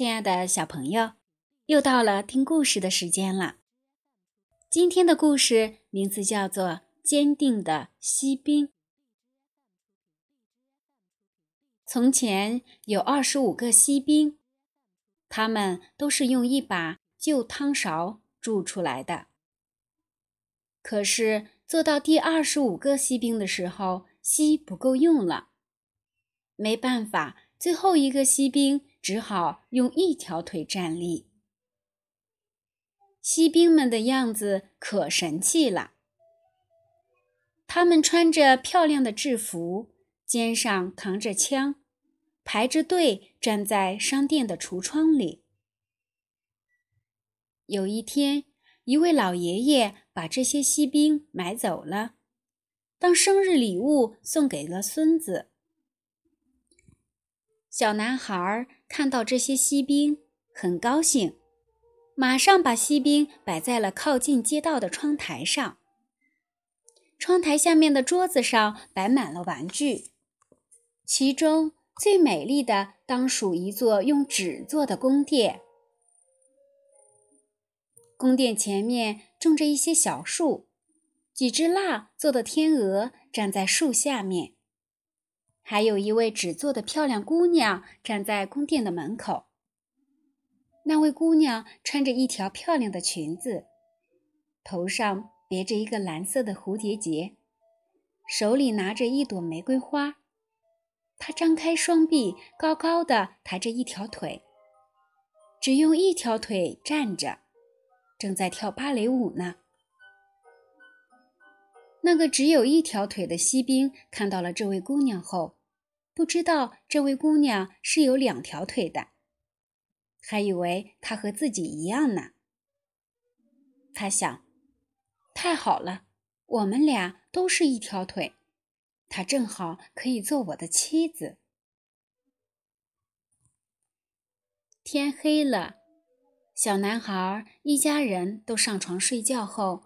亲爱的小朋友，又到了听故事的时间了。今天的故事名字叫做《坚定的锡兵》。从前有二十五个锡兵，他们都是用一把旧汤勺铸出来的。可是做到第二十五个锡兵的时候，锡不够用了，没办法，最后一个锡兵。只好用一条腿站立。锡兵们的样子可神气了，他们穿着漂亮的制服，肩上扛着枪，排着队站在商店的橱窗里。有一天，一位老爷爷把这些锡兵买走了，当生日礼物送给了孙子。小男孩看到这些锡兵，很高兴，马上把锡兵摆在了靠近街道的窗台上。窗台下面的桌子上摆满了玩具，其中最美丽的当属一座用纸做的宫殿。宫殿前面种着一些小树，几只蜡做的天鹅站在树下面。还有一位纸做的漂亮姑娘站在宫殿的门口。那位姑娘穿着一条漂亮的裙子，头上别着一个蓝色的蝴蝶结，手里拿着一朵玫瑰花。她张开双臂，高高的抬着一条腿，只用一条腿站着，正在跳芭蕾舞呢。那个只有一条腿的锡兵看到了这位姑娘后。不知道这位姑娘是有两条腿的，还以为她和自己一样呢。他想，太好了，我们俩都是一条腿，她正好可以做我的妻子。天黑了，小男孩一家人都上床睡觉后，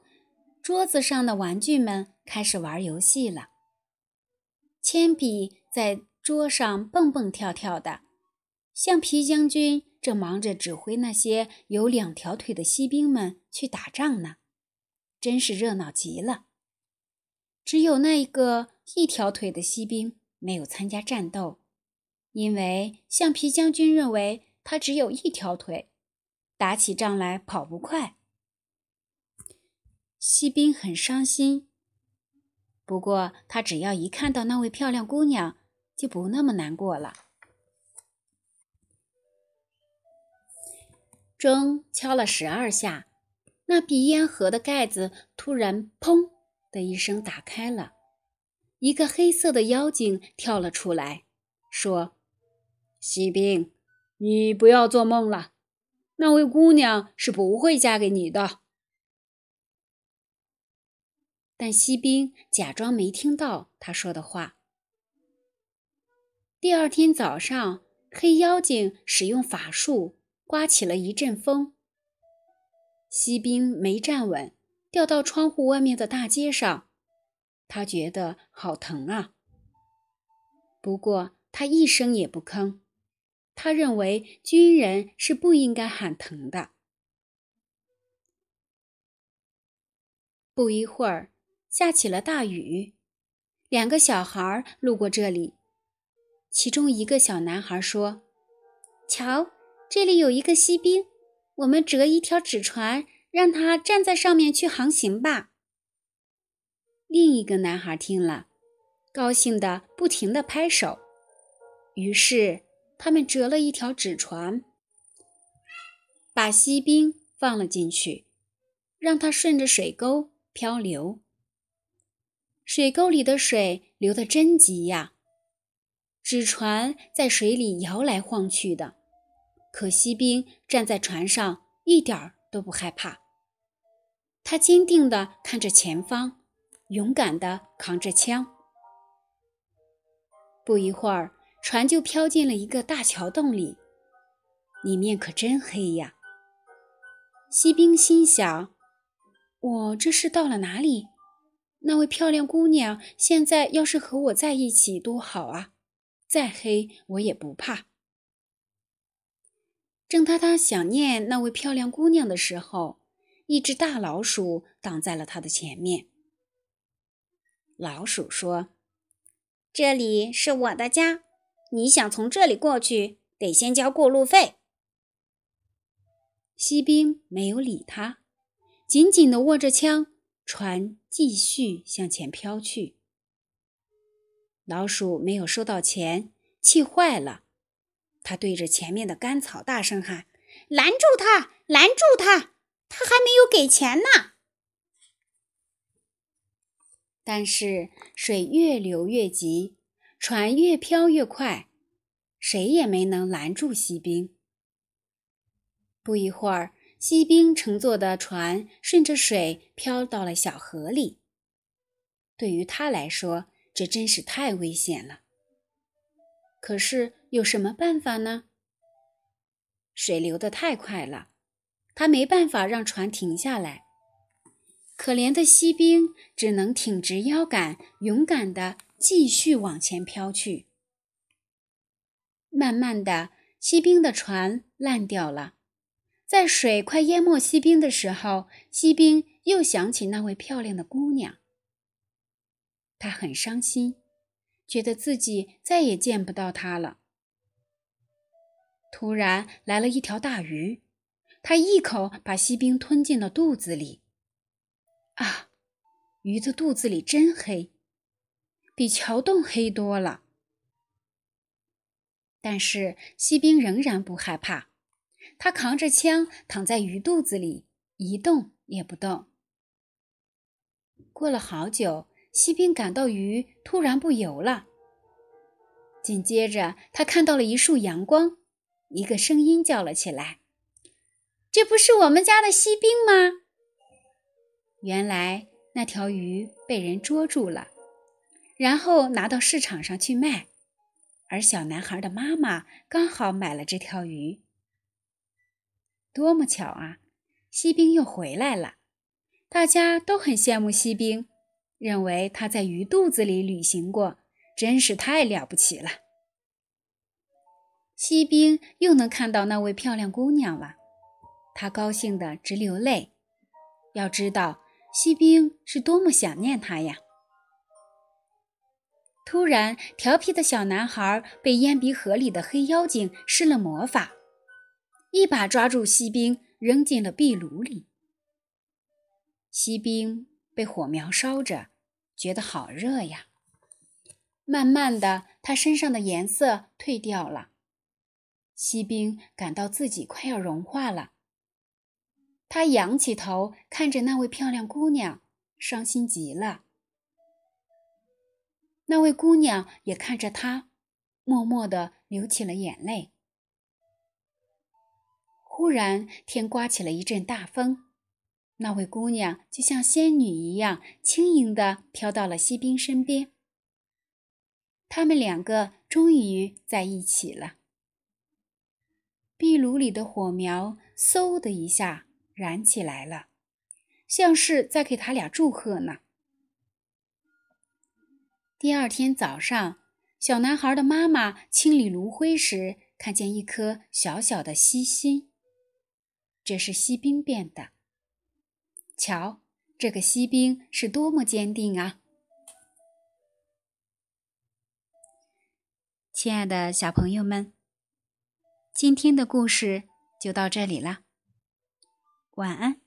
桌子上的玩具们开始玩游戏了。铅笔在。桌上蹦蹦跳跳的，橡皮将军正忙着指挥那些有两条腿的锡兵们去打仗呢，真是热闹极了。只有那一个一条腿的锡兵没有参加战斗，因为橡皮将军认为他只有一条腿，打起仗来跑不快。锡兵很伤心，不过他只要一看到那位漂亮姑娘。就不那么难过了。钟敲了十二下，那鼻烟盒的盖子突然“砰”的一声打开了，一个黑色的妖精跳了出来，说：“锡兵，你不要做梦了，那位姑娘是不会嫁给你的。”但锡兵假装没听到他说的话。第二天早上，黑妖精使用法术，刮起了一阵风。锡兵没站稳，掉到窗户外面的大街上。他觉得好疼啊！不过他一声也不吭。他认为军人是不应该喊疼的。不一会儿，下起了大雨。两个小孩路过这里。其中一个小男孩说：“瞧，这里有一个锡兵，我们折一条纸船，让他站在上面去航行吧。”另一个男孩听了，高兴的不停地拍手。于是他们折了一条纸船，把锡兵放了进去，让它顺着水沟漂流。水沟里的水流得真急呀！纸船在水里摇来晃去的，可锡兵站在船上一点儿都不害怕。他坚定地看着前方，勇敢地扛着枪。不一会儿，船就飘进了一个大桥洞里，里面可真黑呀。锡兵心想：“我这是到了哪里？那位漂亮姑娘现在要是和我在一起，多好啊！”再黑我也不怕。正当他想念那位漂亮姑娘的时候，一只大老鼠挡在了他的前面。老鼠说：“这里是我的家，你想从这里过去，得先交过路费。”锡兵没有理他，紧紧地握着枪，船继续向前飘去。老鼠没有收到钱，气坏了，他对着前面的干草大声喊：“拦住他！拦住他！他还没有给钱呢！”但是水越流越急，船越飘越快，谁也没能拦住锡兵。不一会儿，锡兵乘坐的船顺着水飘到了小河里。对于他来说，这真是太危险了。可是有什么办法呢？水流得太快了，他没办法让船停下来。可怜的锡兵只能挺直腰杆，勇敢地继续往前飘去。慢慢的，锡兵的船烂掉了。在水快淹没锡兵的时候，锡兵又想起那位漂亮的姑娘。他很伤心，觉得自己再也见不到他了。突然来了一条大鱼，他一口把锡兵吞进了肚子里。啊，鱼的肚子里真黑，比桥洞黑多了。但是锡兵仍然不害怕。他扛着枪躺在鱼肚子里，一动也不动。过了好久，锡兵感到鱼突然不游了。紧接着，他看到了一束阳光，一个声音叫了起来：“这不是我们家的锡兵吗？”原来那条鱼被人捉住了，然后拿到市场上去卖，而小男孩的妈妈刚好买了这条鱼。多么巧啊！锡兵又回来了，大家都很羡慕锡兵，认为他在鱼肚子里旅行过，真是太了不起了。锡兵又能看到那位漂亮姑娘了，他高兴得直流泪。要知道，锡兵是多么想念她呀！突然，调皮的小男孩被烟鼻河里的黑妖精施了魔法。一把抓住锡兵，扔进了壁炉里。锡兵被火苗烧着，觉得好热呀。慢慢的，他身上的颜色褪掉了。锡兵感到自己快要融化了。他仰起头，看着那位漂亮姑娘，伤心极了。那位姑娘也看着他，默默的流起了眼泪。忽然，天刮起了一阵大风，那位姑娘就像仙女一样，轻盈地飘到了锡兵身边。他们两个终于在一起了。壁炉里的火苗嗖的一下燃起来了，像是在给他俩祝贺呢。第二天早上，小男孩的妈妈清理炉灰时，看见一颗小小的锡心。这是锡兵变的。瞧，这个锡兵是多么坚定啊！亲爱的小朋友们，今天的故事就到这里了。晚安。